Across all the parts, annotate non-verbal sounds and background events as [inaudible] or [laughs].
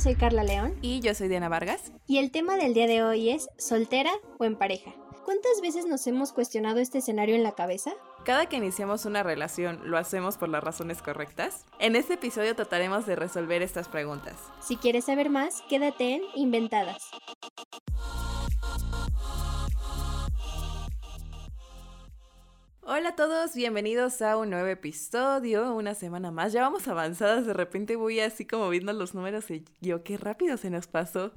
Yo soy Carla León. Y yo soy Diana Vargas. Y el tema del día de hoy es soltera o en pareja. ¿Cuántas veces nos hemos cuestionado este escenario en la cabeza? Cada que iniciamos una relación, ¿lo hacemos por las razones correctas? En este episodio trataremos de resolver estas preguntas. Si quieres saber más, quédate en Inventadas. Hola a todos, bienvenidos a un nuevo episodio, una semana más. Ya vamos avanzadas, de repente voy así como viendo los números y yo, qué rápido se nos pasó.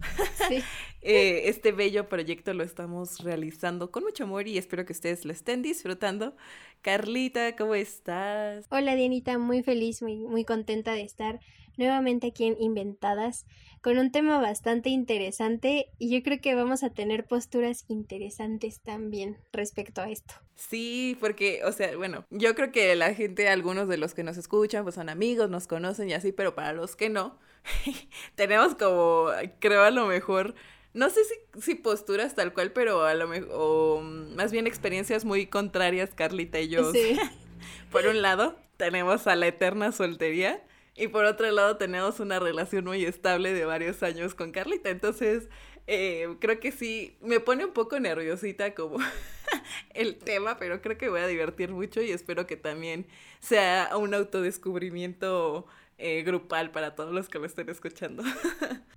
Sí. [laughs] Eh, este bello proyecto lo estamos realizando con mucho amor y espero que ustedes lo estén disfrutando. Carlita, ¿cómo estás? Hola Dianita, muy feliz, muy, muy contenta de estar nuevamente aquí en Inventadas con un tema bastante interesante y yo creo que vamos a tener posturas interesantes también respecto a esto. Sí, porque, o sea, bueno, yo creo que la gente, algunos de los que nos escuchan, pues son amigos, nos conocen y así, pero para los que no, [laughs] tenemos como, creo a lo mejor, no sé si, si posturas tal cual, pero a lo mejor, o más bien experiencias muy contrarias, Carlita y yo. Sí. [laughs] Por un lado, tenemos a la eterna soltería y por otro lado tenemos una relación muy estable de varios años con Carlita. Entonces, eh, creo que sí, me pone un poco nerviosita como [laughs] el tema, pero creo que voy a divertir mucho y espero que también sea un autodescubrimiento eh, grupal para todos los que lo estén escuchando. [laughs]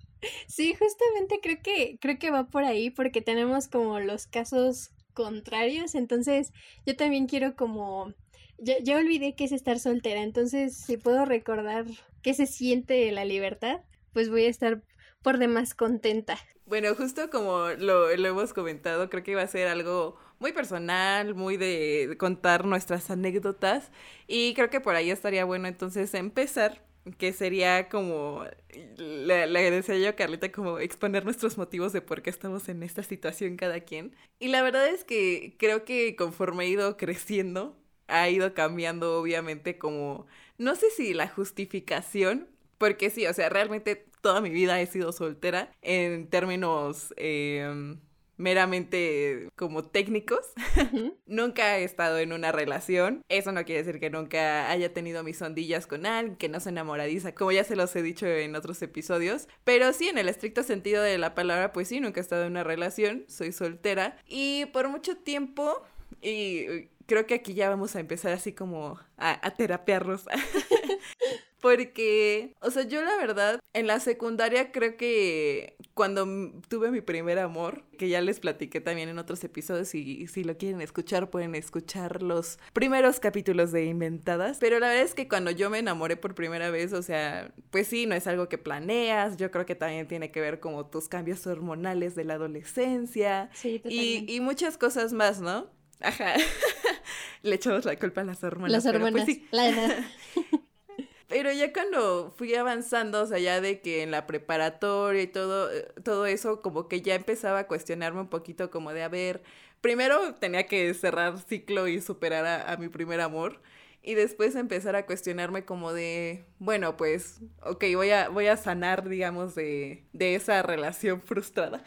Sí, justamente creo que, creo que va por ahí porque tenemos como los casos contrarios, entonces yo también quiero como ya, olvidé qué es estar soltera, entonces si puedo recordar qué se siente la libertad, pues voy a estar por demás contenta. Bueno, justo como lo, lo hemos comentado, creo que va a ser algo muy personal, muy de contar nuestras anécdotas y creo que por ahí estaría bueno entonces empezar que sería como, le, le, decía yo a Carlita, como exponer nuestros motivos de por qué estamos en esta situación cada quien. Y la verdad es que creo que conforme he ido creciendo, ha ido cambiando obviamente como, no sé si la justificación, porque sí, o sea, realmente toda mi vida he sido soltera en términos em, meramente como técnicos. [laughs] nunca he estado en una relación. Eso no quiere decir que nunca haya tenido mis ondillas con alguien, que no se enamoradiza, como ya se los he dicho en otros episodios. Pero sí, en el estricto sentido de la palabra, pues sí, nunca he estado en una relación, soy soltera. Y por mucho tiempo, y creo que aquí ya vamos a empezar así como a, a terapearlos. [laughs] Porque, o sea, yo la verdad, en la secundaria creo que cuando tuve mi primer amor, que ya les platiqué también en otros episodios y, si lo quieren escuchar pueden escuchar los primeros capítulos de Inventadas, pero la verdad es que cuando yo me enamoré por primera vez, o sea, pues sí, no es algo que planeas, yo creo que también tiene que ver como tus cambios hormonales de la adolescencia y, y muchas cosas más, ¿no? Ajá. [laughs] Le echamos la culpa a las hormonas. Las pues hormonas. [laughs] Pero, ya cuando fui avanzando, o sea, ya de que en la preparatoria y todo, eh, todo eso, como que ya empezaba a cuestionarme un poquito como de, a ver, primero tenía que cerrar ciclo y superar a, mi primer amor. Y después empezar a cuestionarme como de, bueno, pues, ok, voy a, voy a sanar, digamos, de, de esa relación frustrada.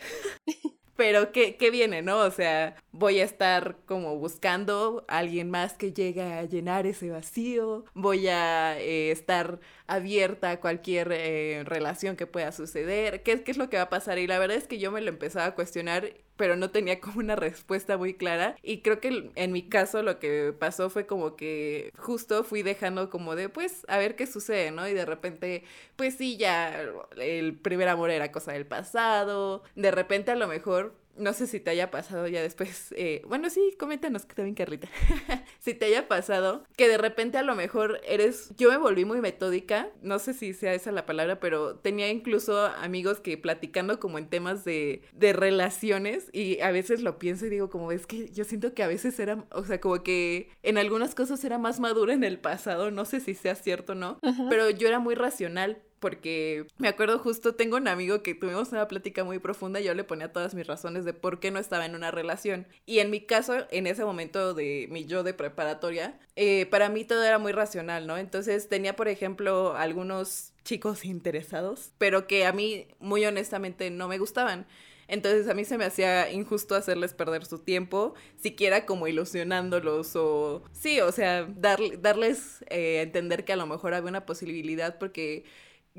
[laughs] pero ¿qué, ¿qué, viene, no? O sea, voy a estar como buscando a alguien más que llegue a llenar ese vacío, voy a eh, estar abierta a cualquier eh, relación que pueda suceder, ¿Qué, ¿qué es lo que va a pasar? Y la verdad es que yo me lo empezaba a cuestionar pero no tenía como una respuesta muy clara. Y creo que en mi caso lo que pasó fue como que justo fui dejando como de, pues, a ver qué sucede, ¿no? Y de repente, pues sí, ya el primer amor era cosa del pasado. De repente a lo mejor no sé si te haya pasado ya después, eh, bueno, sí, coméntanos que también Carlita, [laughs] si te haya pasado que de repente a lo mejor eres, yo me volví muy metódica, no sé si sea esa la palabra, pero tenía incluso amigos que platicando como en temas de, de relaciones y a veces lo pienso y digo como es que yo siento que a veces era, o sea, como que en algunas cosas era más madura en el pasado, no sé si sea cierto o no, pero yo era muy racional porque me acuerdo justo, tengo un amigo que tuvimos una plática muy profunda y yo le ponía todas mis razones de por qué no estaba en una relación. Y en mi caso, en ese momento de mi yo de preparatoria, eh, para mí todo era muy racional, ¿no? Entonces tenía, por ejemplo, algunos chicos [laughs] interesados, pero que a mí, muy honestamente, no me gustaban. Entonces a mí se me hacía injusto hacerles perder su tiempo, siquiera como ilusionándolos o... Sí, o sea, darles eh, entender que a lo mejor había una posibilidad porque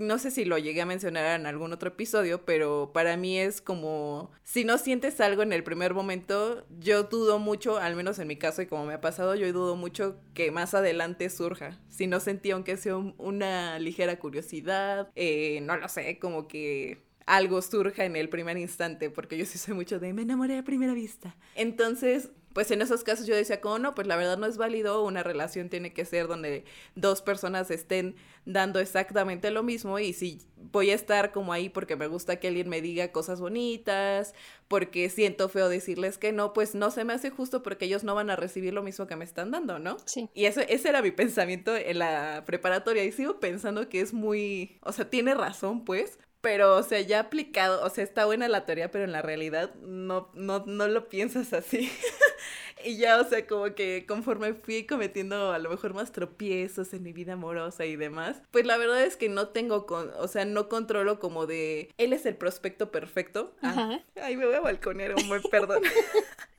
no sé si lo llegué a mencionar en algún otro episodio, pero para mí es como, si no sientes algo en el primer momento, yo dudo mucho, al menos en mi caso y como me ha pasado, yo dudo mucho que más adelante surja. Si no sentí aunque sea una ligera curiosidad, eh, no lo sé, como que algo surja en el primer instante, porque yo sí soy mucho de me enamoré a primera vista. Entonces, pues en esos casos yo decía, como no, pues la verdad no es válido, una relación tiene que ser donde dos personas estén dando exactamente lo mismo y si voy a estar como ahí porque me gusta que alguien me diga cosas bonitas, porque siento feo decirles que no, pues no se me hace justo porque ellos no van a recibir lo mismo que me están dando, ¿no? Sí. Y eso, ese era mi [laughs] pensamiento en la preparatoria y sigo pensando que es muy, o sea, tiene razón pues, pero, o sea, ya aplicado, o sea, está buena la teoría, pero en la realidad no, no, no lo piensas así. [laughs] y ya, o sea, como que conforme fui cometiendo a lo mejor más tropiezos en mi vida amorosa y demás, pues la verdad es que no tengo, con, o sea, no controlo como de, él es el prospecto perfecto. Ah, Ajá. ay, me voy a balconero, muy perdón. [laughs]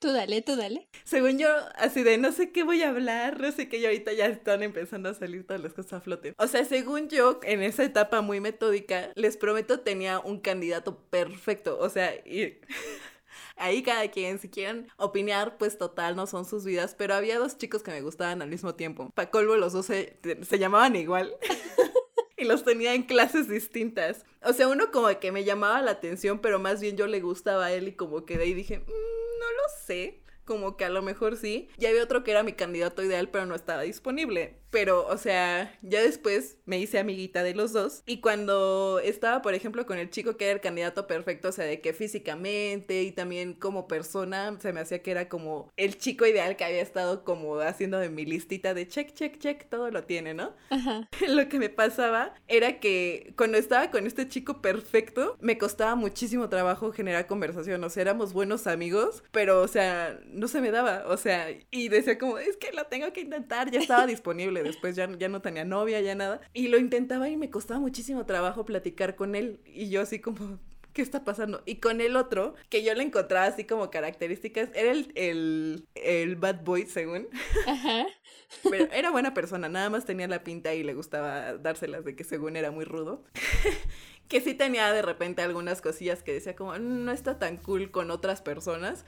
Tú dale, tú dale. Según yo, así de no sé qué voy a hablar, no sé qué, y ahorita ya están empezando a salir todas las cosas a flote. O sea, según yo, en esa etapa muy metódica, les prometo tenía un candidato perfecto. O sea, y [laughs] ahí cada quien, si quieren opinar, pues total, no son sus vidas, pero había dos chicos que me gustaban al mismo tiempo. Pa' colvo, los dos se, llamaban igual. [laughs] y los tenía en clases distintas. O sea, uno como que me llamaba la atención, pero más bien yo le gustaba a él y como que de ahí dije, mm, no lo sé, como que a lo mejor sí. Y había otro que era mi candidato ideal, pero no estaba disponible. Pero, o sea, ya después me hice amiguita de los dos. Y cuando estaba, por ejemplo, con el chico que era el candidato perfecto, o sea, de que físicamente y también como persona, se me hacía que era como el chico ideal que había estado como haciendo de mi listita de check, check, check, todo lo tiene, ¿no? Ajá. [laughs] Lo que me pasaba era que cuando estaba con este chico perfecto, me costaba muchísimo trabajo generar conversación. O sea, éramos buenos amigos, pero, o sea, no se me daba. O sea, y decía como, es que lo tengo que intentar, ya estaba disponible [laughs] después ya, ya no tenía novia, ya nada. Y lo intentaba y me costaba muchísimo trabajo platicar con él. Y yo así como, ¿qué está pasando? Y con el otro, que yo le encontraba así como características, era el, el, el bad boy, según. Ajá. Pero era buena persona, nada más tenía la pinta y le gustaba dárselas de que según era muy rudo. [laughs] que sí tenía de repente algunas cosillas que decía como, no está tan cool con otras personas.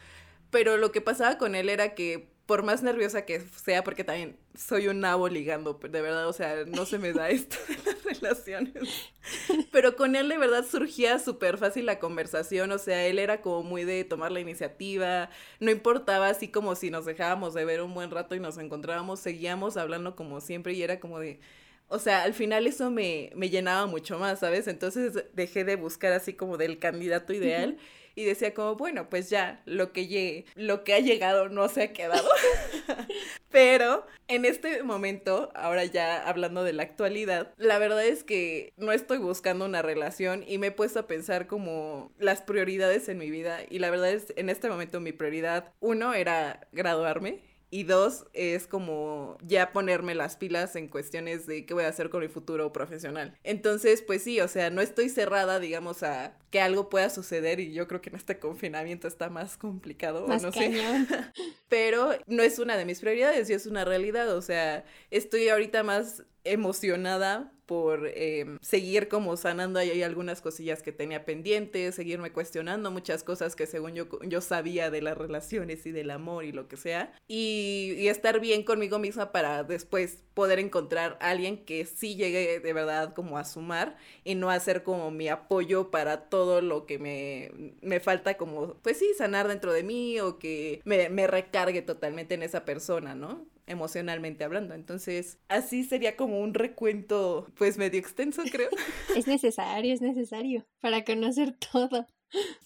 Pero lo que pasaba con él era que por más nerviosa que sea, porque también soy un nabo ligando, de verdad, o sea, no se me da esto de las relaciones. [laughs] Pero con él de verdad surgía súper fácil la conversación, o sea, él era como muy de tomar la iniciativa, no importaba así como si nos dejábamos de ver un buen rato y nos encontrábamos, seguíamos hablando como siempre y era como de... O sea, al final eso me, me llenaba mucho más, ¿sabes? Entonces dejé de buscar así como del candidato ideal y decía como, bueno, pues ya, lo que, llegue, lo que ha llegado no se ha quedado. [laughs] [laughs] Pero en este momento, ahora ya hablando de la actualidad, la verdad es que no estoy buscando una relación y me he puesto a pensar como las prioridades en mi vida y la verdad es, en este momento mi prioridad, uno era graduarme y dos, es como ya ponerme las pilas en cuestiones de qué voy a hacer con mi futuro profesional. Entonces, pues sí, o sea, no estoy cerrada, digamos, a que algo pueda suceder y yo creo que en este confinamiento está más complicado, más no sé. [laughs] Pero no es una de mis prioridades y es una realidad, o sea, estoy ahorita más emocionada por em, seguir como sanando ahí algunas cosillas que tenía pendientes, seguirme cuestionando muchas cosas que según yo, yo sabía de las relaciones y del amor y lo que sea, y, estar bien conmigo misma para después poder encontrar alguien que sí llegue de verdad como a sumar y no hacer como mi apoyo para todo lo que me, me falta como, pues sí, sanar dentro de mí o que me, me recargue totalmente en esa persona, ¿no? Emocionalmente hablando. Entonces, así sería como un recuento, pues medio extenso, creo. [laughs] Es necesario, es necesario para conocer todo.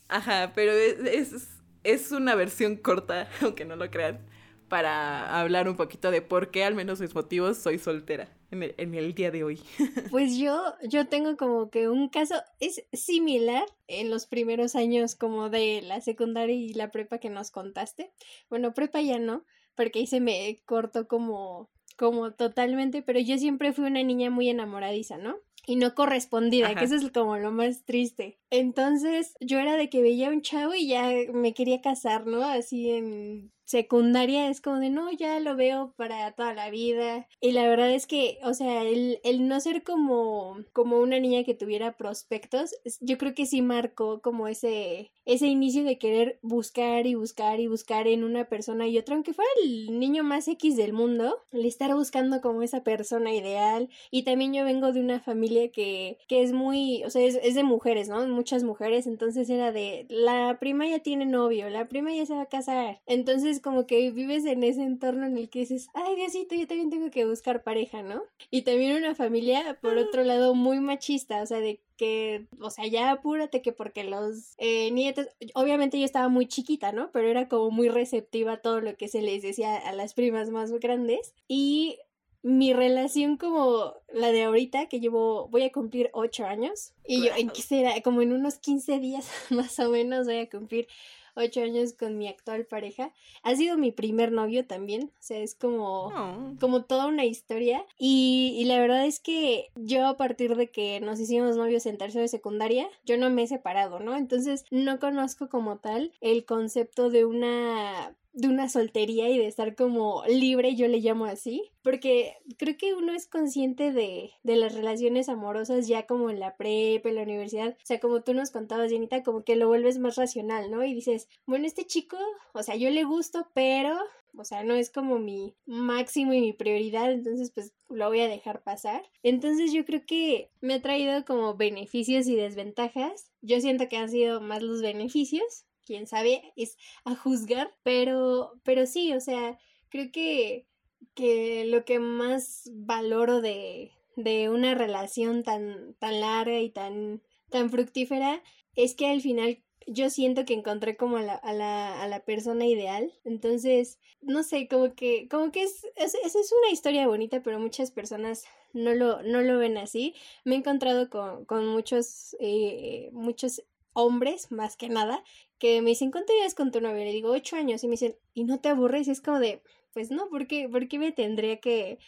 Ajá, pero es, es, una versión corta, [laughs] aunque no lo crean, para hablar un poquito de por qué, al menos mis motivos, soy soltera en el, en el, día de hoy. [laughs] Pues yo, yo tengo como que un caso, es similar en los primeros años como de la secundaria y la prepa que nos contaste. Bueno, prepa ya no, porque ahí se me cortó como, como totalmente, pero yo siempre fui una niña muy enamoradiza, ¿no? Y no correspondida, que eso es como lo más triste. Entonces yo era de que veía a un chavo y ya me quería casar, ¿no? Así en secundaria es como de no, ya lo veo para toda la vida. Y la verdad es que, o sea, el, el no ser como, como una niña que tuviera prospectos, yo creo que sí marcó como ese, ese inicio de querer buscar y buscar y buscar en una persona y otra, aunque fuera el niño más X del mundo, el estar buscando como esa persona ideal. Y también yo vengo de una familia que, que es muy, o sea, es, es de mujeres, ¿no? Muchas mujeres, entonces era de, la prima ya tiene novio, la prima ya se va a casar. Entonces como que vives en ese entorno en el que dices, ay Diosito, yo también tengo que buscar pareja, ¿no? Y también una familia, por otro lado, muy machista, o sea, de que, o sea, ya apúrate que porque los eh, nietos, obviamente yo estaba muy chiquita, ¿no? Pero era como muy receptiva a todo lo que se les decía a las primas más grandes. Y mi relación como la de ahorita, que llevo, voy a cumplir ocho años, y yo, ¿en qué será? Como en unos 15 días [laughs] más o menos voy a cumplir ocho años con mi actual pareja. Ha sido mi primer novio también, o sea, es como, oh. como toda una historia. Y, y, la verdad es que yo a partir de que nos hicimos novios en tercero de secundaria, yo no me he separado, ¿no? Entonces no conozco como tal el concepto de una de una soltería y de estar como libre, yo le llamo así, porque creo que uno es consciente de, de las relaciones amorosas ya como en la prepa, en la universidad, o sea, como tú nos contabas, Janita, como que lo vuelves más racional, ¿no? Y dices, bueno, este chico, o sea, yo le gusto, pero, o sea, no es como mi máximo y mi prioridad, entonces pues lo voy a dejar pasar. Entonces yo creo que me ha traído como beneficios y desventajas. Yo siento que han sido más los beneficios, quién sabe, es a juzgar, pero, pero sí, o sea, creo que, que lo que más valoro de, de una relación tan, tan larga y tan, tan fructífera es que al final yo siento que encontré como a la, a la, a la persona ideal. Entonces, no sé, como que, como que es, es, es, una historia bonita, pero muchas personas no lo, no lo ven así. Me he encontrado con, con muchos, eh, muchos hombres, más que nada, que me dicen, ¿cuánto llevas con tu novia? Le digo, ocho años. Y me dicen, ¿y no te aburres? Y es como de, pues no, ¿por qué, ¿por qué me tendría que,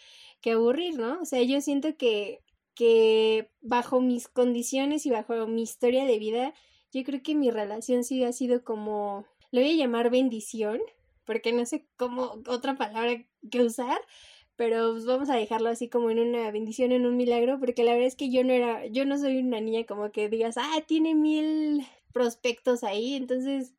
que aburrir, no? O sea, yo siento que, que bajo mis condiciones y bajo mi historia de vida, yo creo que mi relación sí ha sido como, lo voy a llamar bendición, porque no sé cómo, otra palabra que usar, pero pues vamos a dejarlo así como en una bendición, en un milagro, porque la verdad es que yo no era, yo no soy una niña como que digas, ah, tiene mil prospectos ahí, entonces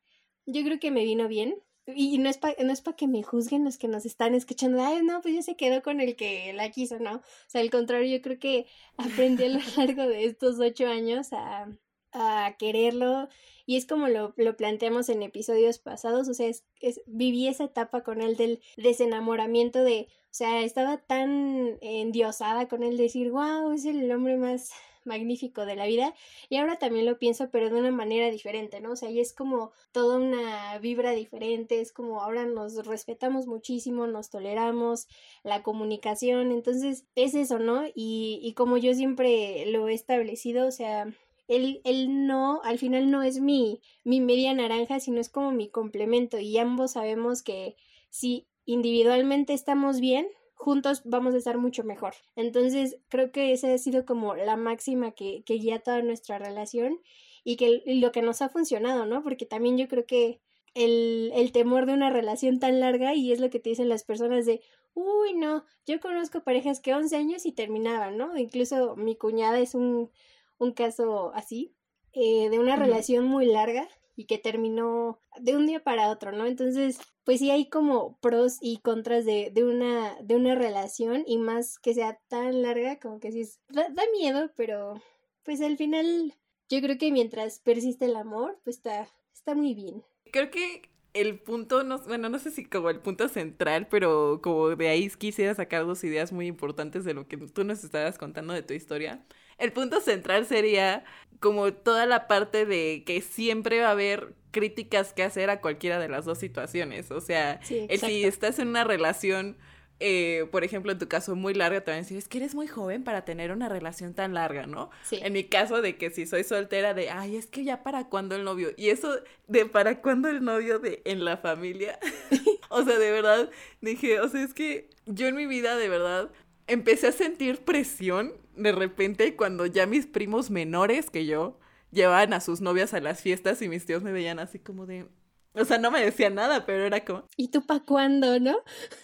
yo creo que me vino bien. Y no es para no es para que me juzguen los que nos están escuchando, ay, no, pues ya se quedó con el que la quiso, ¿no? O sea, al contrario, yo creo que aprendí a lo [laughs] largo de estos ocho años a, a quererlo y es como lo, lo, planteamos en episodios pasados, o sea, es, es, viví esa etapa con él del desenamoramiento de, o sea, estaba tan endiosada con él decir, wow, es el hombre más magnífico de la vida y ahora también lo pienso pero de una manera diferente, ¿no? O sea, y es como toda una vibra diferente, es como ahora nos respetamos muchísimo, nos toleramos, la comunicación, entonces es eso, ¿no? Y, y como yo siempre lo he establecido, o sea, él, él no, al final no es mi, mi media naranja, sino es como mi complemento y ambos sabemos que si individualmente estamos bien, juntos vamos a estar mucho mejor. Entonces, creo que esa ha sido como la máxima que, que guía toda nuestra relación y que lo que nos ha funcionado, ¿no? Porque también yo creo que el, el temor de una relación tan larga y es lo que te dicen las personas de, uy, no, yo conozco parejas que 11 años y terminaban, ¿no? Incluso mi cuñada es un, un caso así, eh, de una relación muy larga y que terminó de un día para otro, ¿no? Entonces, pues sí hay como pros y contras de, de, una, de una relación y más que sea tan larga, como que sí es, da, da, miedo, pero pues al final yo creo que mientras persiste el amor, pues está, está muy bien. Creo que el punto, no, bueno, no sé si como el punto central, pero como de ahí quisiera sacar dos ideas muy importantes de lo que tú nos estabas contando de tu historia el punto central sería como toda la parte de que siempre va a haber críticas que hacer a cualquiera de las dos situaciones. O sea, si estás en una relación, eh, por ejemplo, en tu caso muy larga, te van a decir, es que eres muy joven para tener una relación tan larga, ¿no? En mi caso de que si soy soltera, de, ay, es que ya para cuándo el novio. Y eso de para cuándo el novio de en la familia. [laughs] o sea, de verdad, dije, o sea, es que yo en mi vida, de verdad, empecé a sentir presión de repente cuando ya mis primos menores que yo llevaban a sus novias a las fiestas y mis tíos me veían así como de, O sea, no me decía nada, pero era como... ¿Y tú pa' cuándo, no?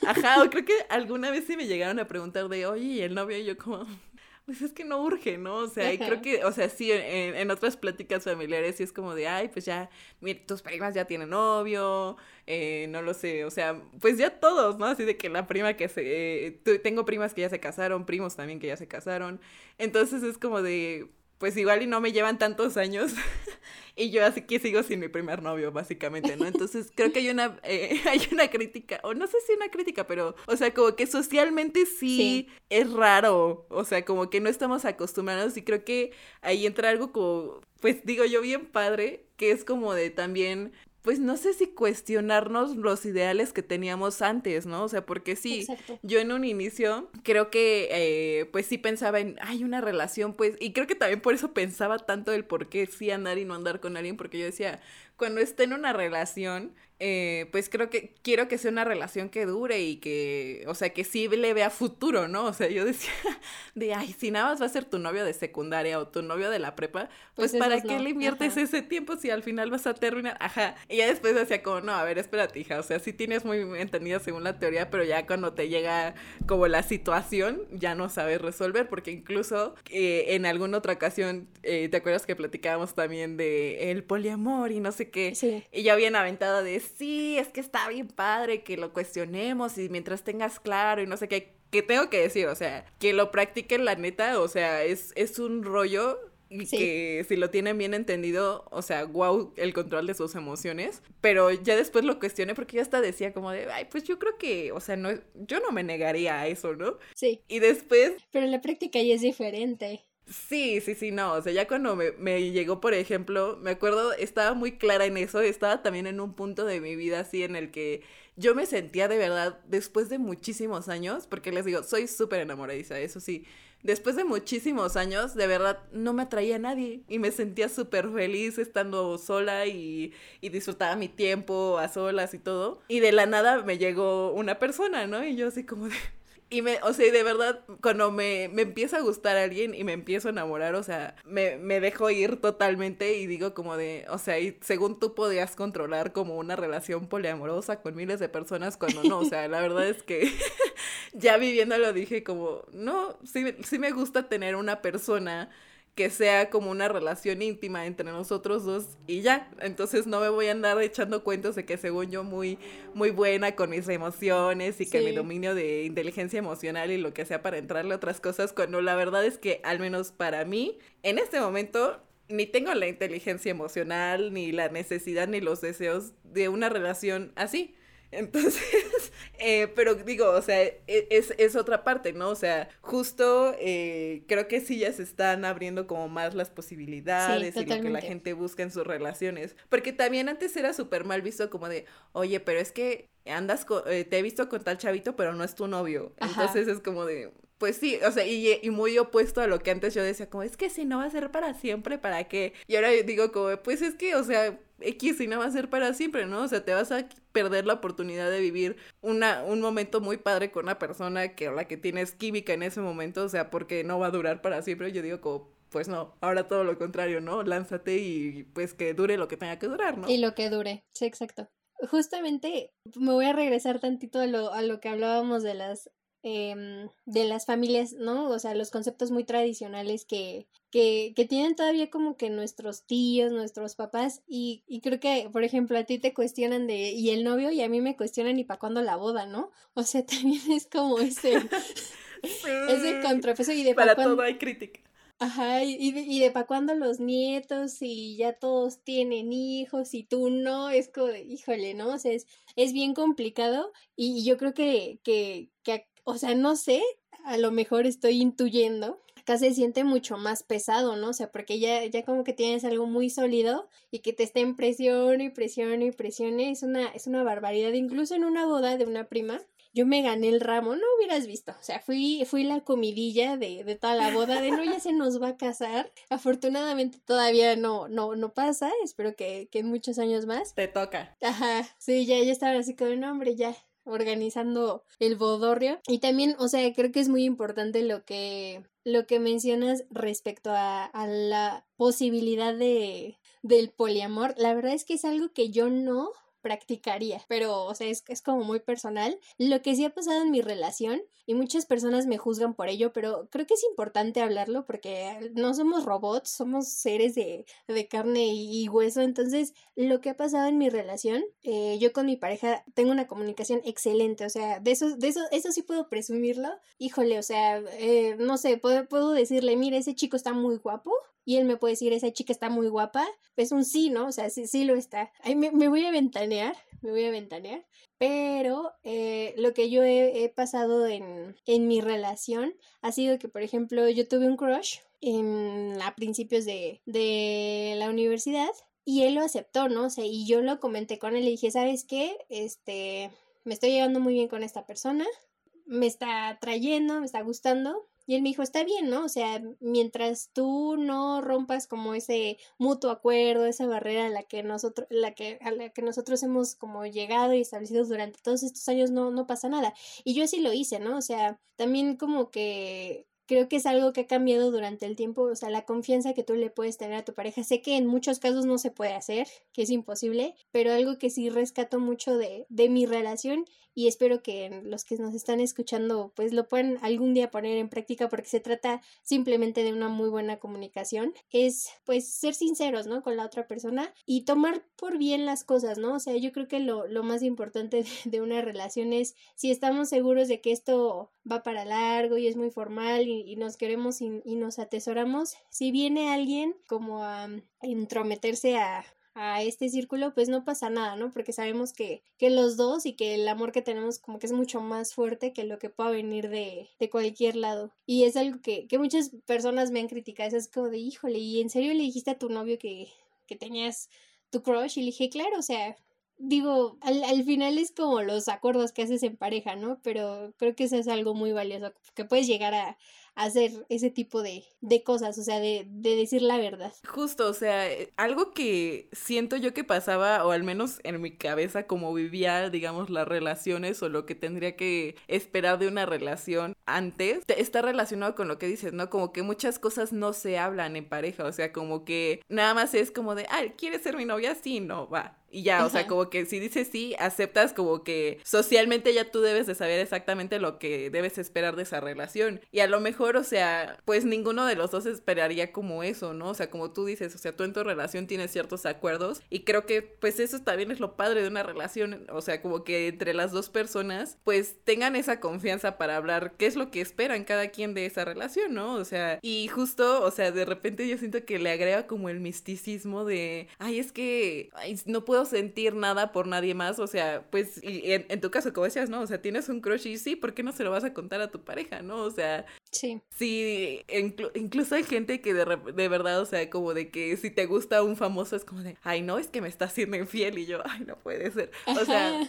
Ajá, o creo que alguna vez sí me llegaron a preguntar de, oye, ¿y el novio? Y yo como, pues es que no urge, ¿no? O sea, y creo que, o sea, sí, en, en, otras pláticas familiares sí es como de, ay, pues ya, mira, tus primas ya tienen novio, eh, no lo sé, o sea, pues ya todos, ¿no? Así de que la prima que se, eh, tengo primas que ya se casaron, primos también que ya se casaron, entonces es como de, pues igual y no me llevan tantos años. [laughs] Y yo así que sigo sin mi primer novio, básicamente, ¿no? Entonces creo que hay una, eh, [laughs] hay una crítica, o no sé si una crítica, pero, o sea, como que socialmente sí, es raro, o sea, como que no estamos acostumbrados y creo que ahí entra algo como, pues digo yo bien padre, que es como de también pues no sé si cuestionarnos los ideales que teníamos antes, ¿no? O sea, porque sí, yo en un inicio creo que eh, pues sí pensaba en, hay una relación, pues, y creo que también por eso pensaba tanto el por qué sí andar y no andar con alguien, porque yo decía, cuando esté en una relación, eh, pues creo que quiero que sea una relación que dure y que, o sea, que sí le vea futuro, ¿no? O sea, yo decía [laughs] de, ay, si nada más va a ser tu novio de secundaria o tu novio de la prepa, pues, pues ¿para qué le inviertes ese tiempo si al final vas a terminar? Ajá. Y ya después decía como, no, a ver, espérate, hija, o sea, sí tienes muy entendida según la teoría, pero ya cuando te llega como la situación, ya no sabes resolver, porque incluso eh, en alguna otra ocasión, eh, ¿te acuerdas que platicábamos también de el poliamor y no sé qué? Sí. Y ya habían aventado de sí, es que está bien padre que lo cuestionemos y mientras tengas claro y no sé qué, ¿qué tengo que decir, o sea, que lo practiquen la neta, o sea, es, es un rollo y que si lo tienen bien entendido, o sea, wow, el control de sus emociones, pero ya después lo cuestioné porque yo hasta decía como de, ay, pues yo creo que, o sea, no, yo no me negaría a eso, ¿no? Sí. Y después... Pero la práctica ya es diferente. Sí, sí, sí, no, o sea, ya cuando me, me, llegó, por ejemplo, me acuerdo, estaba muy clara en eso, estaba también en un punto de mi vida así en el que yo me sentía de verdad, después de muchísimos años, porque les digo, soy súper enamoradiza, eso sí, después de muchísimos años, de verdad, no me atraía a nadie y me sentía súper feliz estando sola y, y disfrutaba mi tiempo a solas y todo, y de la nada me llegó una persona, ¿no? Y yo así como de y me, o sea, de verdad, cuando me, me empieza a gustar alguien y me empiezo a enamorar, o sea, me, me dejo ir totalmente y digo como de, o sea, y según tú podías controlar como una relación poliamorosa con miles de personas cuando no, o sea, la verdad es que [laughs] ya viviéndolo dije como, no, sí, sí me gusta tener una persona que sea como una relación íntima entre nosotros dos y ya. Entonces no me voy a andar echando cuentos de que según yo muy, muy buena con mis emociones y que mi dominio de inteligencia emocional y lo que sea para entrarle a otras cosas, cuando la verdad es que al menos para mí, en este momento ni tengo la inteligencia emocional, ni la necesidad, ni los deseos de una relación así. Entonces, [laughs] eh, pero digo, o sea, e, es, es, otra parte, ¿no? O sea, justo eh, creo que sí ya se están abriendo como más las posibilidades y lo que la gente busca en sus relaciones. Porque también antes era súper mal visto como de, oye, pero es que andas, con, eh, te he visto con tal chavito, pero no es tu novio. Entonces es como de, pues sí, o sea, y, y, muy opuesto a lo que antes yo decía, como, es que si no va a ser para siempre, ¿para qué? Y ahora digo como, pues es que, o sea, X si no va a ser para siempre, ¿no? O sea, te vas a perder la oportunidad de vivir una, un momento muy padre con una persona que la que tienes química en ese momento, o sea, porque no va a durar para siempre. Yo digo como, pues no, ahora todo lo contrario, ¿no? Lánzate y pues que dure lo que tenga que durar, ¿no? Y lo que dure, sí, exacto. Justamente me voy a regresar tantito a lo, a lo que hablábamos de las Em, de las familias, ¿no? O sea, los conceptos muy tradicionales que, que, que tienen todavía como que nuestros tíos, nuestros papás, y, y, creo que, por ejemplo, a ti te cuestionan de, y el novio, y a mí me cuestionan, ¿y para cuándo la boda, no? O sea, [laughs] también es como ese, ese contrapeso, y de para todo hay crítica. Ajá, y, y de para cuándo los nietos y ya todos tienen hijos y tú no, es como, híjole, ¿no? O sea, es, es bien complicado y, yo creo que, que, que o sea, no sé, a lo mejor estoy intuyendo. Acá se siente mucho más pesado, ¿no? O sea, porque ya, ya como que tienes algo muy sólido y que te estén presión y presión y presión es una, es una barbaridad. Incluso en una boda de una prima, yo me gané el ramo, no hubieras visto. O sea, fui, fui la comidilla de, de toda la boda, de no, ya se nos va a casar. Afortunadamente todavía no, no, no pasa. Espero que, que en muchos años más. Te toca. Ajá. Sí, ya, ya estaba así como, no, hombre, ya, organizando el bodorrio. Y también, o sea, creo que es muy importante lo que, lo que mencionas respecto a, a la posibilidad de, del poliamor. La verdad es que es algo que yo no practicaría, pero, o sea, es, es como muy personal. Lo que sí ha pasado en mi relación, y muchas personas me juzgan por ello, pero creo que es importante hablarlo porque no somos robots, somos seres de, de carne y, hueso. Entonces, lo que ha pasado en mi relación, eh, yo con mi pareja tengo una comunicación excelente, o sea, de eso, de eso, eso sí puedo presumirlo. Híjole, o sea, eh, no sé, puedo, puedo decirle, mira, ese chico está muy guapo, y él me puede decir, esa chica está muy guapa, es un sí, ¿no? O sea, sí, sí lo está. Ay, me, me voy a ventanear, me voy a ventanear. Pero eh, lo que yo he, pasado en, en, mi relación ha sido que, por ejemplo, yo tuve un crush en, a principios de, de la universidad y él lo aceptó, ¿no? O sea, y yo lo comenté con él y dije, ¿sabes qué? Este, me estoy llevando muy bien con esta persona, me está trayendo, me está gustando, y él me dijo, está bien, ¿no? O sea, mientras tú no rompas como ese mutuo acuerdo, esa barrera a la que nosotros, la que, a la que nosotros hemos como llegado y establecido durante todos estos años, no, no pasa nada. Y yo así lo hice, ¿no? O sea, también como que creo que es algo que ha cambiado durante el tiempo, o sea, la confianza que tú le puedes tener a tu pareja. Sé que en muchos casos no se puede hacer, que es imposible, pero algo que sí rescato mucho de, de mi relación y espero que los que nos están escuchando pues lo puedan algún día poner en práctica porque se trata simplemente de una muy buena comunicación, es pues ser sinceros, ¿no? Con la otra persona y tomar por bien las cosas, ¿no? O sea, yo creo que lo, lo más importante de, una relación es si estamos seguros de que esto va para largo y es muy formal y, nos queremos y, nos atesoramos, si viene alguien como a entrometerse a a este círculo, pues no pasa nada, ¿no? Porque sabemos que, que los dos y que el amor que tenemos como que es mucho más fuerte que lo que pueda venir de, de cualquier lado. Y es algo que, que muchas personas me han criticado, es como de, híjole, ¿y en serio le dijiste a tu novio que, que tenías tu crush? Y le dije, claro, o sea, digo, al, al, final es como los acuerdos que haces en pareja, ¿no? Pero creo que eso es algo muy valioso, que puedes llegar a, hacer ese tipo de, de cosas, o sea, de, de, decir la verdad. Justo, o sea, eh, algo que siento yo que pasaba, o al menos en mi cabeza, como vivía, digamos, las relaciones o lo que tendría que esperar de una relación antes, está relacionado con lo que dices, ¿no? Como que muchas cosas no se hablan en pareja, o sea, como que nada más es como de, ay, ¿quieres ser mi novia? Sí, no, va y ya, o sea, como que si dices sí, aceptas como que socialmente ya tú debes de saber exactamente lo que debes esperar de esa relación. Y a lo mejor, o sea, pues ninguno de los dos esperaría como eso, ¿no? O sea, como tú dices, o sea, tú en tu relación tienes ciertos acuerdos y creo que pues eso también es lo padre de una relación, o sea, como que entre las dos personas pues tengan esa confianza para hablar qué es lo que esperan cada quien de esa relación, ¿no? O sea, y justo, o sea, de repente yo siento que le agrega como el misticismo de, ay, es que no puedo sentir nada por nadie más, o sea, pues, y en, tu caso, como decías, ¿no? O sea, tienes un crush y sí, ¿por qué no se lo vas a contar a tu pareja, no? O sea, sí. Sí, incluso hay gente que de, de, verdad, o sea, como de que si te gusta un famoso es como de, ay, no, es que me está haciendo infiel y yo, ay, no puede ser. O sea,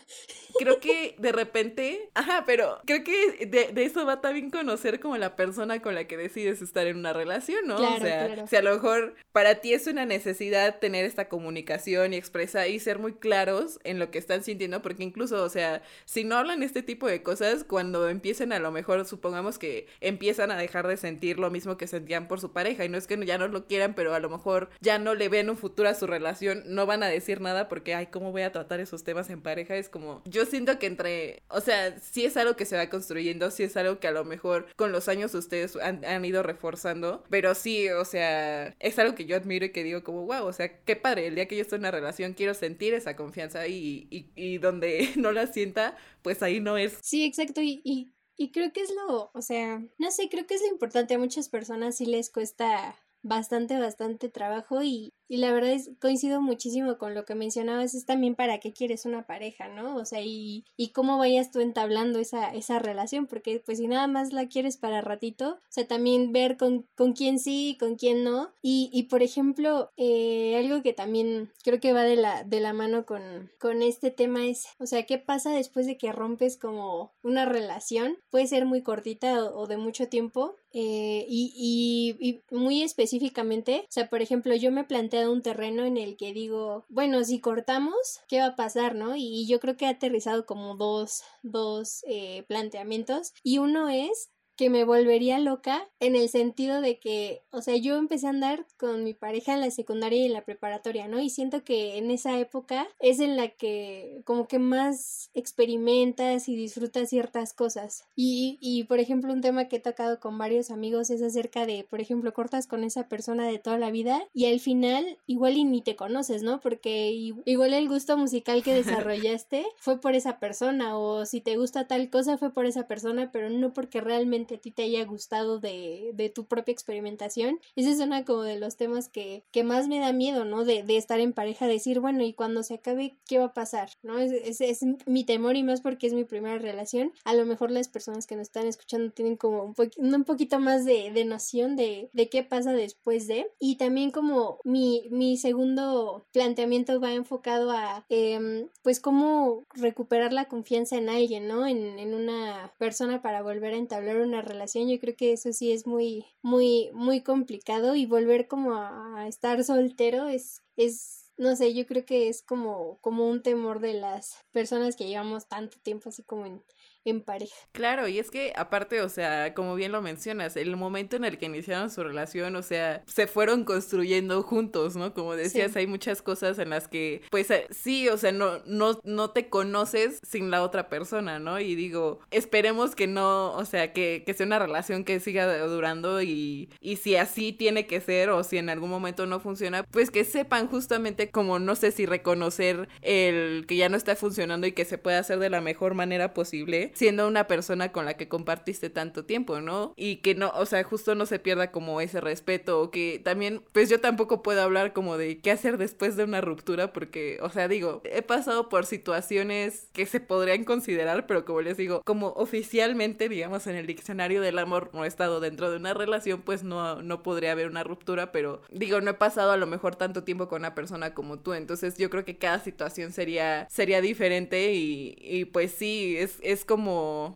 creo que de repente, ajá, pero creo que de, de, eso va también conocer como la persona con la que decides estar en una relación, ¿no? o sea, si a lo mejor para ti es una necesidad tener esta comunicación y expresar y ser muy claros en lo que están sintiendo, porque incluso, o sea, si no hablan este tipo de cosas, cuando empiecen a lo mejor, supongamos que empiezan a dejar de sentir lo mismo que sentían por su pareja, y no es que ya no lo quieran, pero a lo mejor ya no le ven un futuro a su relación, no van a decir nada porque, ay, ¿cómo voy a tratar esos temas en pareja? Es como, yo siento que entre, o sea, sí es algo que se va construyendo, sí es algo que a lo mejor con los años ustedes han, ido reforzando, pero sí, o sea, es algo que yo admiro y que digo como, wow, o sea, qué padre, el día que yo estoy en una relación quiero sentir esa confianza y, y, donde [laughs] no la sienta, pues ahí no es. Sí, exacto, y, y creo que es lo, o sea, no sé, creo que es lo importante, a muchas personas sí les cuesta bastante, bastante trabajo y, y la verdad es, coincido muchísimo con lo que mencionabas, es también para qué quieres una pareja, ¿no? O sea, y, y cómo vayas tú entablando esa, esa relación, porque pues si nada más la quieres para ratito, o sea, también ver con, con quién sí, con quién no. Y, y por ejemplo, eh, algo que también creo que va de la, de la mano con, con este tema es, o sea, ¿qué pasa después de que rompes como una relación? Puede ser muy cortita o, o de mucho tiempo, eh, y, y, muy específicamente, o sea, por ejemplo, yo me planteado un terreno en el que digo, bueno, si cortamos, ¿qué va a pasar, no? Y, yo creo que he aterrizado como dos, dos eh, planteamientos. Y uno es que me volvería loca en el sentido de que, o sea, yo empecé a andar con mi pareja en la secundaria y en la preparatoria, ¿no? Y siento que en esa época es en la que como que más experimentas y disfrutas ciertas cosas. Y, y por ejemplo, un tema que he tocado con varios amigos es acerca de, por ejemplo, cortas con esa persona de toda la vida y al final igual y ni te conoces, ¿no? Porque igual el gusto musical que desarrollaste [laughs] fue por esa persona o si te gusta tal cosa fue por esa persona, pero no porque realmente a ti te haya gustado de, de tu propia experimentación. Ese es uno como de los temas que, que más me da miedo, ¿no? De, de, estar en pareja, decir, bueno, y cuando se acabe, ¿qué va a pasar? ¿No? Es, es, es, mi temor y más porque es mi primera relación. A lo mejor las personas que nos están escuchando tienen como un, un poquito más de, de noción de, de, qué pasa después de. Y también como mi, mi segundo planteamiento va enfocado a, eh, pues, cómo recuperar la confianza en alguien, ¿no? En, en una persona para volver a entablar una relación. Yo creo que eso sí es muy, muy, muy complicado y volver como a estar soltero es, es no sé, yo creo que es como, como un temor de las personas que llevamos tanto tiempo así como en, en pareja. Claro, y es que aparte, o sea, como bien lo mencionas, el momento en el que iniciaron su relación, o sea, se fueron construyendo juntos, ¿no? Como decías, hay muchas cosas en las que, pues eh, sí, o sea, no, no, no te conoces sin la otra persona, ¿no? Y digo, esperemos que no, o sea, que, que sea una relación que siga durando y, y si así tiene que ser o si en algún momento no funciona, pues que sepan justamente como, no sé si reconocer el que ya no está funcionando y que se puede hacer de la mejor manera posible siendo una persona con la que compartiste tanto tiempo, ¿no? Y que no, o sea, justo no se pierda como ese respeto o que también, pues yo tampoco puedo hablar como de qué hacer después de una ruptura porque, o sea, digo, he pasado por situaciones que se podrían considerar, pero como les digo, como oficialmente, digamos, en el diccionario del amor no he estado dentro de una relación, pues no, no podría haber una ruptura, pero digo, no he pasado a lo mejor tanto tiempo con una persona como tú, entonces yo creo que cada situación sería, sería diferente y, y pues sí, es, es como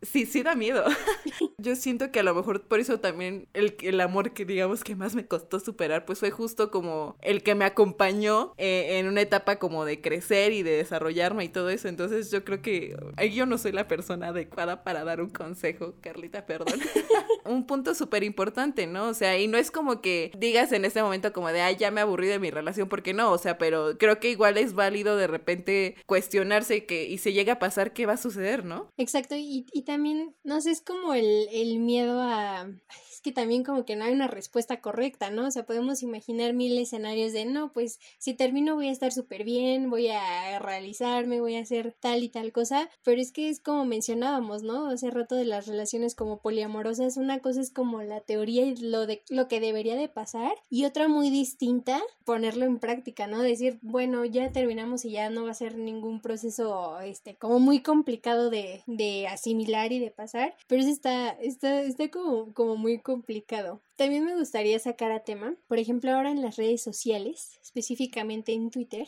Sí, sí da miedo. [laughs] Yo siento que a lo mejor por eso también el, el amor que digamos que más me costó superar, pues fue justo como el que me acompañó eh, en una etapa como de crecer y de desarrollarme y todo eso. Entonces yo creo que yo no soy la persona adecuada para dar un consejo, Carlita, perdón. [laughs] un punto súper importante, ¿no? O sea, y no es como que digas en este momento como de, ay, ya me aburrí de mi relación, porque no, o sea, pero creo que igual es válido de repente cuestionarse que, y se llega a pasar, ¿qué va a suceder, no? Exacto, y, y también, no sé, es como el, el miedo a que también como que no hay una respuesta correcta, ¿no? O sea, podemos imaginar mil escenarios de, no, pues si termino voy a estar súper bien, voy a realizarme, voy a hacer tal y tal cosa, pero es que es como mencionábamos, ¿no? Hace rato de las relaciones como poliamorosas, una cosa es como la teoría y lo, de, lo que debería de pasar y otra muy distinta, ponerlo en práctica, ¿no? Decir, bueno, ya terminamos y ya no va a ser ningún proceso, este, como muy complicado de, de asimilar y de pasar, pero eso está, está, está como, como muy complicado. También me gustaría sacar a tema, por ejemplo, ahora en las redes sociales, específicamente en Twitter,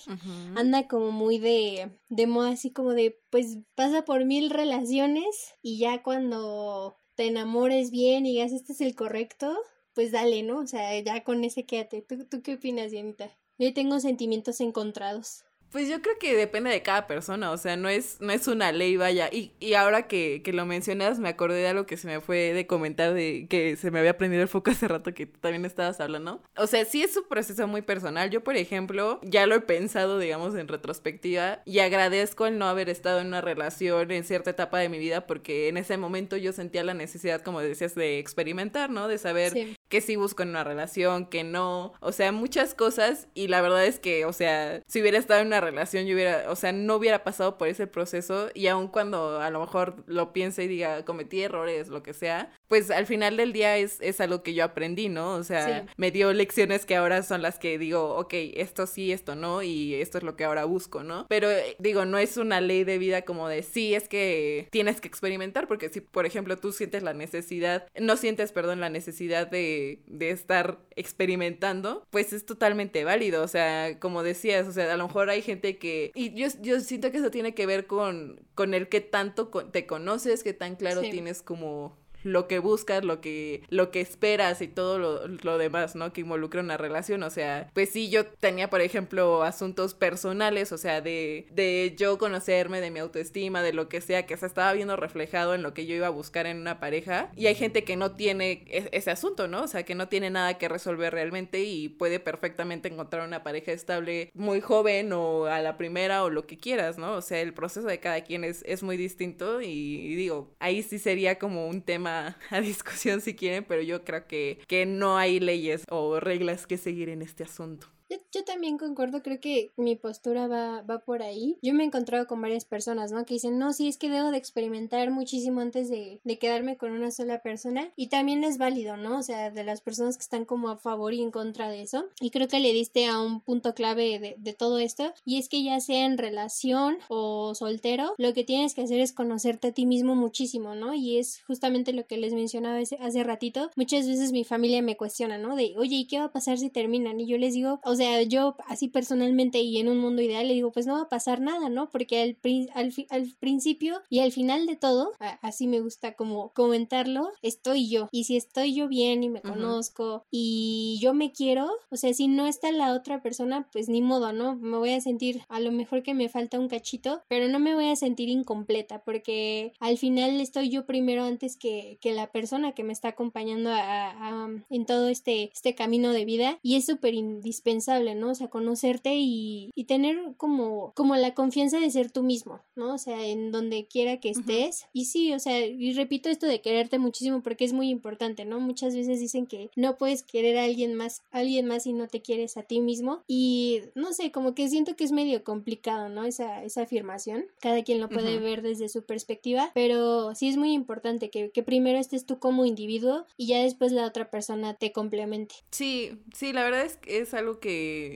anda como muy de, de moda, así como de, pues pasa por mil relaciones y ya cuando te enamores bien y digas este es el correcto, pues dale, ¿no? O sea, ya con ese quédate. ¿Tú, tú qué opinas, Dianita? Yo tengo sentimientos encontrados. Pues yo creo que depende de cada persona, o sea, no es, no es una ley, vaya. Y, y ahora que, que, lo mencionas, me acordé de algo que se me fue de comentar, de que se me había prendido el foco [laughs] hace rato que también estabas hablando. O sea, sí es un proceso muy personal. Yo, por ejemplo, ya lo he pensado, digamos, en retrospectiva, y agradezco el no haber estado en una relación en cierta etapa de mi vida, porque en ese momento yo sentía la necesidad, como decías, de experimentar, ¿no? De saber sí. qué sí busco en una relación, qué no. O sea, muchas cosas, y la verdad es que, o sea, si hubiera estado en una relación yo hubiera, o sea, no hubiera pasado por ese proceso y aun cuando a lo mejor lo piense y diga cometí errores, lo que sea, pues al final del día es, es algo que yo aprendí, ¿no? O sea, sí. me dio lecciones que ahora son las que digo, ok, esto sí, esto no y esto es lo que ahora busco, ¿no? Pero digo, no es una ley de vida como de sí, es que tienes que experimentar porque si, por ejemplo, tú sientes la necesidad, no sientes, perdón, la necesidad de, de estar experimentando, pues es totalmente válido, o sea, como decías, o sea, a lo mejor hay gente que... Y yo, yo siento que eso tiene que ver con, con el que tanto te conoces, que tan claro sí. tienes como lo que buscas, lo que, lo que esperas y todo lo, lo demás, ¿no? Que involucra una relación. O sea, pues sí, yo tenía, por ejemplo, asuntos personales, o sea, de, de yo conocerme, de mi autoestima, de lo que sea, que se estaba viendo reflejado en lo que yo iba a buscar en una pareja. Y hay gente que no tiene e, ese asunto, ¿no? O sea, que no tiene nada que resolver realmente y puede perfectamente encontrar una pareja estable muy joven o a la primera o lo que quieras, ¿no? O sea, el proceso de cada quien es, es muy distinto y, y digo, ahí sí sería como un tema a discusión si quieren, pero yo creo que, que no hay leyes o reglas que seguir en este asunto. Yo, también concuerdo, creo que mi postura va, va por ahí. Yo me he encontrado con varias personas, ¿no? Que dicen, no, sí, es que debo de experimentar muchísimo antes de, de quedarme con una sola persona. Y también es válido, ¿no? O sea, de las personas que están como a favor y en contra de eso. Y creo que le diste a un punto clave de, de todo esto. Y es que ya sea en relación o soltero, lo que tienes que hacer es conocerte a ti mismo muchísimo, ¿no? Y es justamente lo que les mencionaba hace, hace ratito. Muchas veces mi familia me cuestiona, ¿no? De, oye, ¿y qué va a pasar si terminan? Y yo les digo, o sea, sea, yo así personalmente y en un mundo ideal le digo, pues no va a pasar nada, ¿no? Porque al, al, al principio y al final de todo, así me gusta como comentarlo, estoy yo. Y si estoy yo bien y me conozco y yo me quiero, o sea, si no está la otra persona, pues ni modo, ¿no? Me voy a sentir a lo mejor que me falta un cachito, pero no me voy a sentir incompleta porque al final estoy yo primero antes que, que la persona que me está acompañando a, en todo este, este camino de vida y es súper indispensable ¿no? O sea, conocerte y, y, tener como, como la confianza de ser tú mismo, ¿no? O sea, en donde quiera que estés. Y sí, o sea, y repito esto de quererte muchísimo porque es muy importante, ¿no? Muchas veces dicen que no puedes querer a alguien más, a alguien más si no te quieres a ti mismo. Y no sé, como que siento que es medio complicado, ¿no? Esa, esa afirmación. Cada quien lo puede ver desde su perspectiva, pero sí es muy importante que, que primero estés tú como individuo y ya después la otra persona te complemente. Sí, sí, la verdad es que es algo que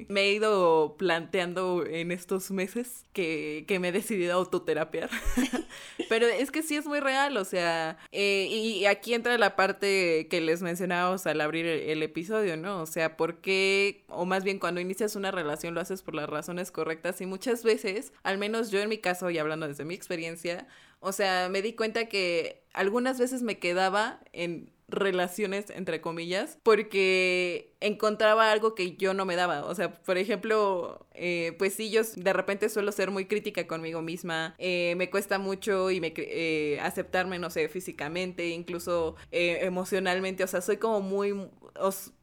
me he ido planteando en estos meses que, que me he decidido a autoterapiar. [laughs] Pero es que sí es muy real, o sea, eh, y aquí entra la parte que les mencionábamos al abrir el, episodio, ¿no? O sea, ¿por qué, o más bien cuando inicias una relación lo haces por las razones correctas? Y muchas veces, al menos yo en mi caso, y hablando desde mi experiencia, o sea, me di cuenta que algunas veces me quedaba en relaciones, entre comillas, porque encontraba algo que yo no me daba. O sea, por ejemplo, eh, pues sí, yo de repente suelo ser muy crítica conmigo misma. Eh, me cuesta mucho y me eh, aceptarme, no sé, físicamente, incluso emocionalmente. O sea, soy como muy...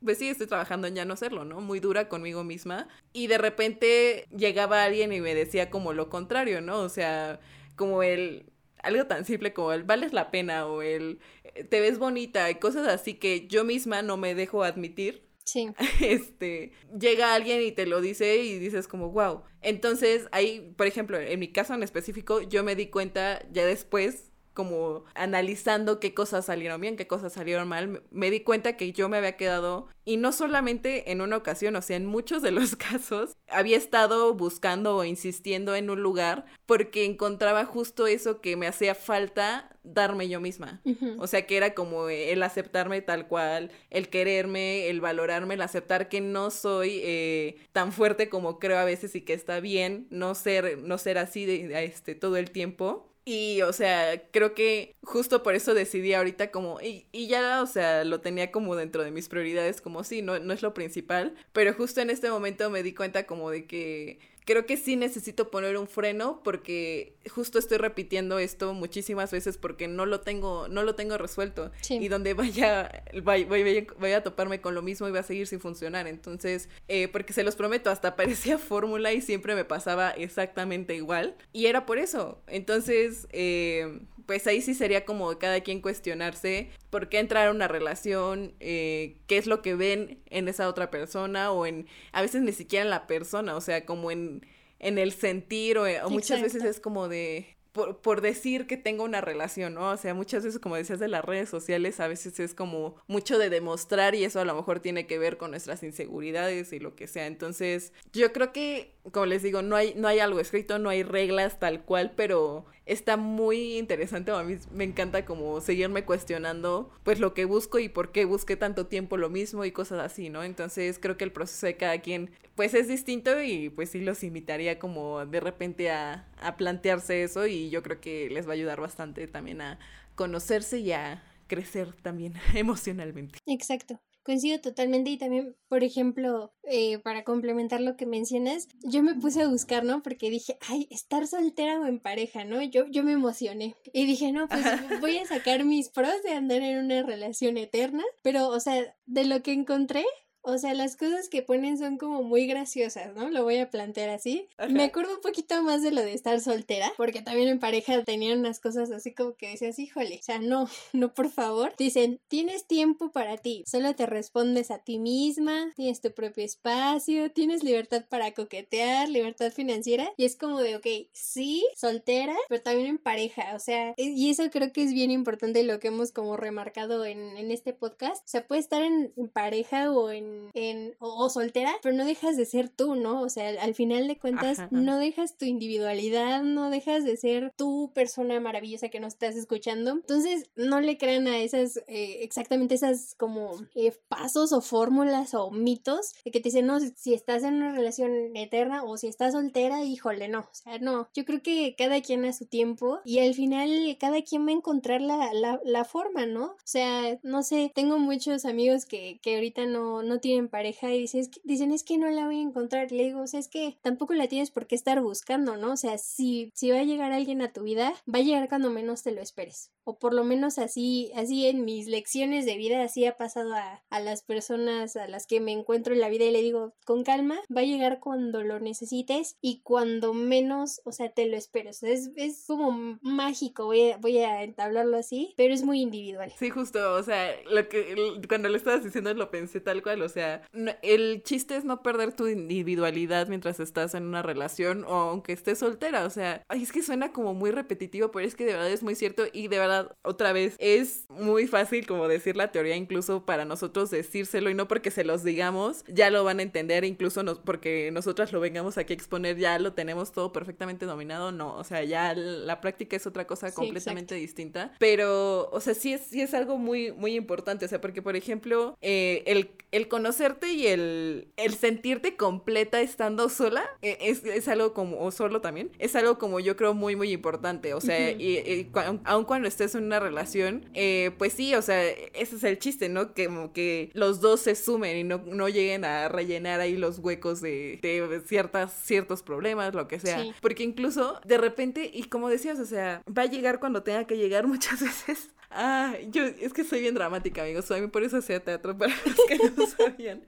pues sí, estoy trabajando en ya no serlo, ¿no? Muy dura conmigo misma. Y de repente llegaba alguien y me decía como lo contrario, ¿no? O sea, como el algo tan simple como el vales la pena o el te ves bonita y cosas así que yo misma no me dejo admitir. Sí. [laughs] Este, llega alguien y te lo dice y dices como, wow. Entonces, ahí, por ejemplo, en mi caso en específico, yo me di cuenta ya después como analizando qué cosas salieron bien, qué cosas salieron mal, me di cuenta que yo me había quedado, y no solamente en una ocasión, o sea, en muchos de los [laughs] casos, había estado buscando o insistiendo en un lugar porque encontraba justo eso que me hacía falta darme yo misma. O sea, que era como el aceptarme tal cual, el quererme, el valorarme, el aceptar que no soy eh, tan fuerte como creo a veces y que está bien no ser, no ser así de, este, todo el tiempo. Y, o sea, creo que justo por eso decidí ahorita como, y, y, ya, o sea, lo tenía como dentro de mis prioridades, como sí, no, no es lo principal, pero justo en este momento me di cuenta como de que creo que sí necesito poner un freno porque justo estoy repitiendo esto muchísimas veces porque no lo tengo, no lo tengo resuelto. Y donde vaya, vaya, a toparme con lo mismo y va a seguir sin funcionar. Entonces, eh, porque se los prometo, hasta [laughs] parecía fórmula y siempre me pasaba exactamente igual. Y era por eso. Entonces, eh, pues ahí sí sería como cada quien cuestionarse por qué entrar a una relación, eh, qué es lo que ven en esa otra persona o en, a veces ni siquiera en la persona, o sea, como en, en el sentir o, o muchas veces es como de, por, por, decir que tengo una relación, ¿no? O sea, muchas veces, como decías de las redes sociales, a veces es como mucho de demostrar y eso a lo mejor tiene que ver con nuestras inseguridades y lo que sea. Entonces, yo creo que, como les digo, no hay, no hay algo escrito, no hay reglas tal cual, pero está muy interesante. A mí me encanta como seguirme cuestionando pues lo que busco y por qué busqué tanto tiempo lo mismo y cosas así, ¿no? Entonces creo que el proceso de cada quien pues es distinto y pues sí los invitaría como de repente a, a plantearse eso y yo creo que les va a ayudar bastante también a conocerse y a crecer también [laughs] emocionalmente. Exacto. Coincido totalmente y también, por ejemplo, eh, para complementar lo que mencionas, yo me puse a buscar, ¿no? Porque dije, ay, estar soltera o en pareja, ¿no? Yo, yo me emocioné y dije, no, pues [laughs] voy a sacar mis pros de andar en una relación eterna, pero, o sea, de lo que encontré, o sea, las cosas que ponen son como muy graciosas, ¿no? Lo voy a plantear así. Me acuerdo un poquito más de lo de estar soltera, porque también en pareja tenían unas cosas así como que decías, híjole, o sea, no, [laughs] no, por favor. Dicen, tienes tiempo para ti, solo te respondes a ti misma, tienes tu propio espacio, tienes libertad para coquetear, libertad financiera, y es como de, ok, sí, soltera, pero también en pareja, o sea, y eso creo que es bien importante lo que hemos como remarcado en, en este podcast. O sea, puede estar en pareja o en en, o, soltera, pero no dejas de ser tú, ¿no? O sea, al final de cuentas, no dejas tu individualidad, no dejas de ser tu persona maravillosa que nos estás escuchando. Entonces, no le crean a esas, eh, exactamente esas como eh, pasos o fórmulas o mitos de que te dicen, no, si estás en una relación eterna o si estás soltera, híjole, no, o sea, no. Yo creo que cada quien a su tiempo y al final cada quien va a encontrar la, la, la forma, ¿no? O sea, no sé, tengo muchos amigos que, que ahorita no, no tienen pareja y dices, dicen es que no la voy a encontrar. Le digo, o sea, es que tampoco la tienes por qué estar buscando, ¿no? O sea, si, si va a llegar alguien a tu vida, va a llegar cuando menos te lo esperes o por lo menos así, así en mis lecciones de vida, así ha pasado a, a, las personas a las que me encuentro en la vida y le digo, con calma, va a llegar cuando lo necesites y cuando menos, o sea, te lo esperes. Es, es como mágico, voy a, voy a entablarlo así, pero es muy individual. Sí, justo, o sea, lo que cuando lo estabas diciendo lo pensé tal cual, o sea, el chiste es no perder tu individualidad mientras estás en una relación o aunque estés soltera, o sea, es que suena como muy repetitivo, pero es que de verdad es muy cierto y de verdad otra vez, es muy fácil como decir la teoría incluso para nosotros decírselo y no porque se los digamos, ya lo van a entender, incluso nos, porque nosotras lo vengamos aquí a exponer, ya lo tenemos todo perfectamente dominado, no, o sea, ya la práctica es otra cosa completamente distinta, pero, o sea, sí es, sí es algo muy, muy importante, o sea, porque, por ejemplo, eh, el, el, conocerte y el, el sentirte completa estando sola eh, es, es, algo como, o solo también, es algo como yo creo muy, muy importante, o sea, y, y, aun cuando estés en una relación, eh, pues sí, o sea, ese es el chiste, ¿no? Que como que los dos se sumen y no, no lleguen a rellenar ahí los huecos de, de ciertas, ciertos problemas, lo que sea. Porque incluso de repente, y como decías, o sea, va a llegar cuando tenga que llegar [laughs] muchas veces. Ah, yo es que soy bien dramática, amigos. A mí por eso hacía teatro [laughs] para los que no sabían.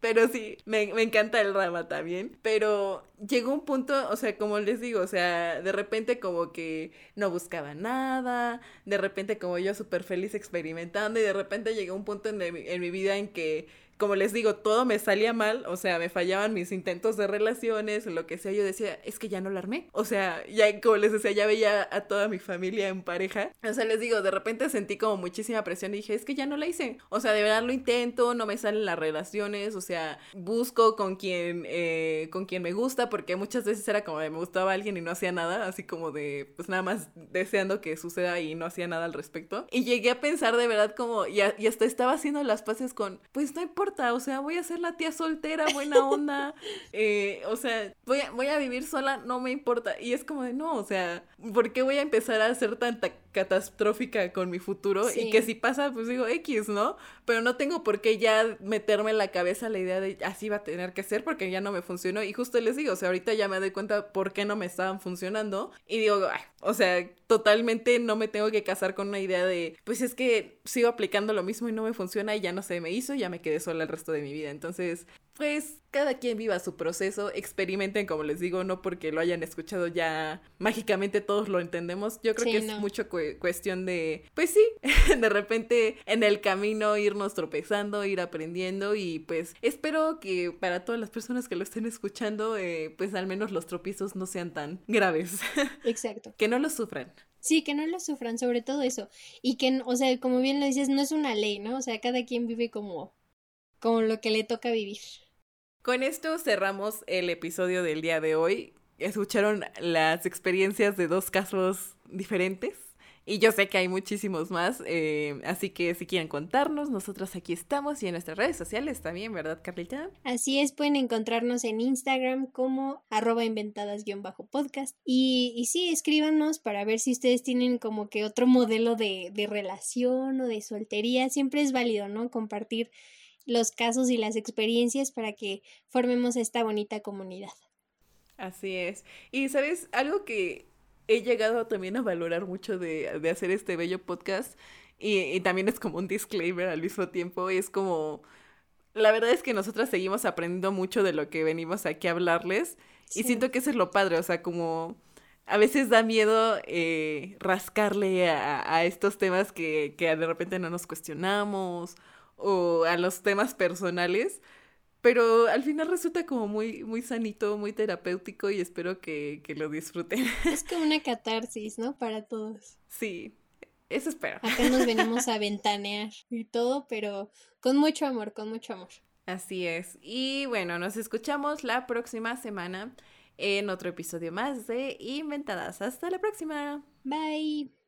Pero sí, me, me encanta el drama también. Pero llegó un punto, o sea, como les digo, o sea, de repente como que no buscaba nada, de repente como yo súper feliz experimentando y de repente llegó un punto en, en mi vida en que como les digo, todo me salía mal, o sea, me fallaban mis intentos de relaciones, lo que sea, yo decía, es que ya no la armé. O sea, ya como les decía, ya veía a toda mi familia en pareja. O sea, les digo, de repente sentí como muchísima presión y dije, es que ya no la hice. O sea, de verdad lo intento, no me salen las relaciones, o sea, busco con quien, eh, con quien me gusta, porque muchas veces era como de me gustaba alguien y no hacía nada, así como de, pues nada más deseando que suceda y no hacía nada al respecto. Y llegué a pensar de verdad como, y, y hasta estaba haciendo las paces con, pues no importa o sea, voy a ser la tía soltera, buena onda, [laughs] eh, o sea, voy a, voy a vivir sola, no me importa. Y es como de, no, o sea, ¿por qué voy a empezar a ser tanta catastrófica con mi futuro? Y que si pasa, pues digo X, ¿no? Pero no tengo por qué ya meterme en la cabeza la idea de así va a tener que ser porque ya no me funcionó. Y justo les digo, o sea, ahorita ya me doy cuenta por qué no me estaban funcionando. Y digo, ay, o sea, totalmente no me tengo que casar con una idea de, pues es que sigo aplicando lo mismo y no me funciona y ya no se me hizo, ya me quedé sola el resto de mi vida. Entonces, pues cada quien viva su proceso, experimenten, como les digo, no porque lo hayan escuchado ya mágicamente todos lo entendemos. Yo creo que es mucho cuestión de, pues sí, [laughs] de repente en el camino irnos tropezando, ir aprendiendo y pues espero que para todas las personas que lo estén escuchando, eh, pues al menos los tropiezos no sean tan graves. [laughs] Exacto. que no los sufran. Sí, que no lo sufran, sobre todo eso. Y que, o sea, como bien lo dices, no es una ley, ¿no? O sea, cada quien vive como, como lo que le toca vivir. Con esto cerramos el episodio del día de hoy. Escucharon las experiencias de dos casos diferentes Y yo sé que hay muchísimos más, eh, así que si quieren contarnos, nosotros aquí estamos y en nuestras redes sociales también, ¿verdad, Carlita? Así es, pueden encontrarnos en Instagram como arroba inventadas-podcast. Y, y sí, escríbanos para ver si ustedes tienen como que otro modelo de, de relación o de soltería. Siempre es válido, ¿no? Compartir los casos y las experiencias para que formemos esta bonita comunidad. Así es. Y sabes, algo que he llegado también a valorar mucho de, de hacer este bello podcast y, y, también es como un disclaimer al mismo tiempo, es como, la verdad es que nosotras seguimos aprendiendo mucho de lo que venimos aquí a hablarles sí. y siento que eso es lo padre, o sea, como a veces da miedo eh, rascarle a, a, estos temas que, que de repente no nos cuestionamos o a los temas personales, pero al final resulta como muy, muy sanito, muy terapéutico y espero que, que, lo disfruten. Es como una catarsis, ¿no? Para todos. Sí, eso espero. Acá nos venimos a [laughs] ventanear y todo, pero con mucho amor, con mucho amor. Así es. Y bueno, nos escuchamos la próxima semana en otro episodio más de Inventadas. Hasta la próxima. Bye.